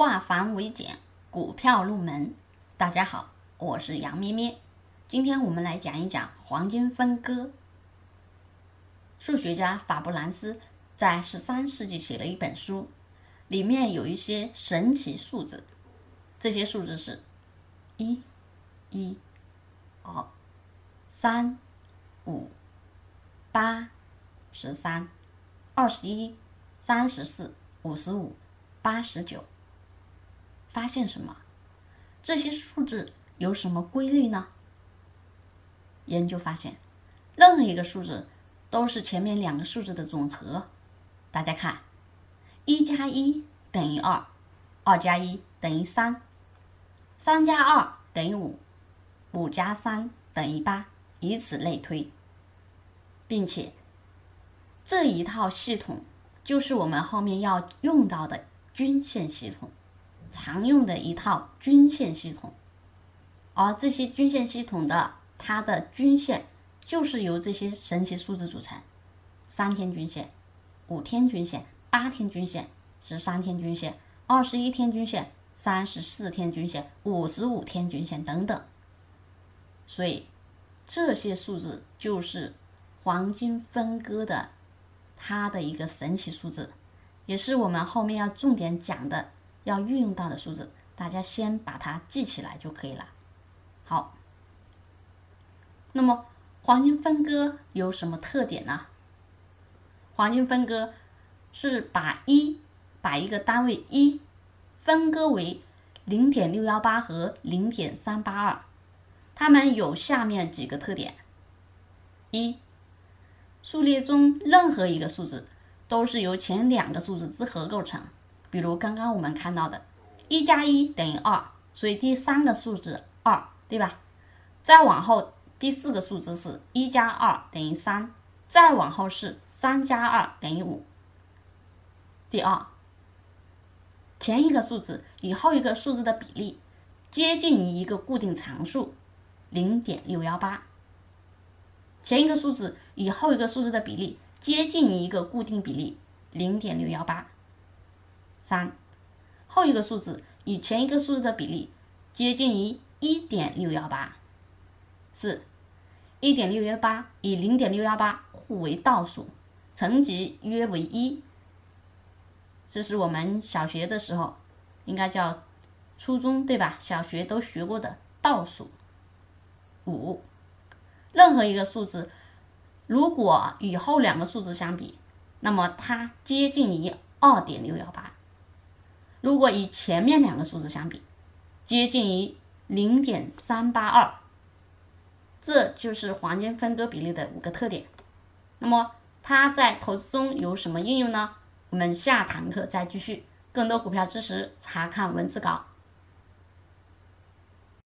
化繁为简，股票入门。大家好，我是杨咩咩。今天我们来讲一讲黄金分割。数学家法布兰斯在十三世纪写了一本书，里面有一些神奇数字。这些数字是：一、一、二、三、五、八、十三、二十一、三十四、五十五、八十九。发现什么？这些数字有什么规律呢？研究发现，任何一个数字都是前面两个数字的总和。大家看，一加一等于二，二加一等于三，三加二等于五，五加三等于八，以此类推。并且，这一套系统就是我们后面要用到的均线系统。常用的一套均线系统，而这些均线系统的它的均线就是由这些神奇数字组成：三天均线、五天均线、八天均线、十三天均线、二十一天均线、三十四天均线、五十五天均线等等。所以这些数字就是黄金分割的它的一个神奇数字，也是我们后面要重点讲的。要运用到的数字，大家先把它记起来就可以了。好，那么黄金分割有什么特点呢？黄金分割是把一把一个单位一分割为零点六幺八和零点三八二，它们有下面几个特点：一，数列中任何一个数字都是由前两个数字之和构成。比如刚刚我们看到的，一加一等于二，所以第三个数字二，对吧？再往后第四个数字是一加二等于三，再往后是三加二等于五。第二，前一个数字与后一个数字的比例接近于一个固定常数零点六幺八，前一个数字与后一个数字的比例接近于一个固定比例零点六幺八。三，后一个数字与前一个数字的比例接近于一点六幺八。四，一点六幺八与零点六幺八互为倒数，乘积约为一。这是我们小学的时候，应该叫初中对吧？小学都学过的倒数。五，任何一个数字如果与后两个数字相比，那么它接近于二点六幺八。如果与前面两个数字相比，接近于零点三八二，这就是黄金分割比例的五个特点。那么它在投资中有什么应用呢？我们下堂课再继续。更多股票知识，查看文字稿。